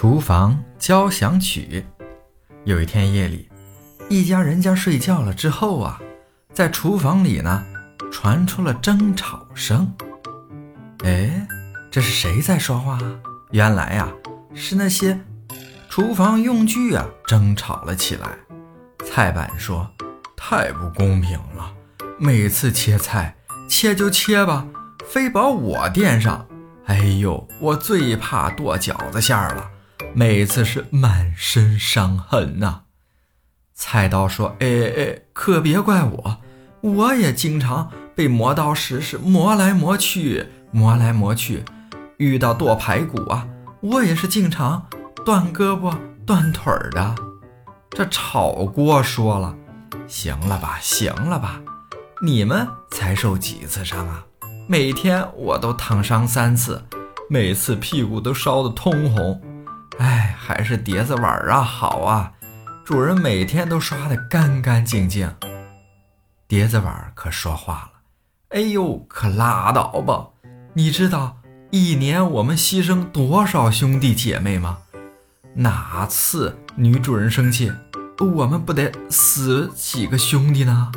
厨房交响曲。有一天夜里，一家人家睡觉了之后啊，在厨房里呢传出了争吵声。哎，这是谁在说话？原来呀，是那些厨房用具啊争吵了起来。菜板说：“太不公平了，每次切菜切就切吧，非把我垫上。哎呦，我最怕剁饺子馅儿了。”每次是满身伤痕呐。菜刀说：“哎哎，可别怪我，我也经常被磨刀石是磨来磨去，磨来磨去。遇到剁排骨啊，我也是经常断胳膊断腿的。”这炒锅说了：“行了吧，行了吧，你们才受几次伤啊？每天我都烫伤三次，每次屁股都烧得通红。”哎，还是碟子碗啊好啊，主人每天都刷得干干净净。碟子碗可说话了：“哎呦，可拉倒吧！你知道一年我们牺牲多少兄弟姐妹吗？哪次女主人生气，我们不得死几个兄弟呢？”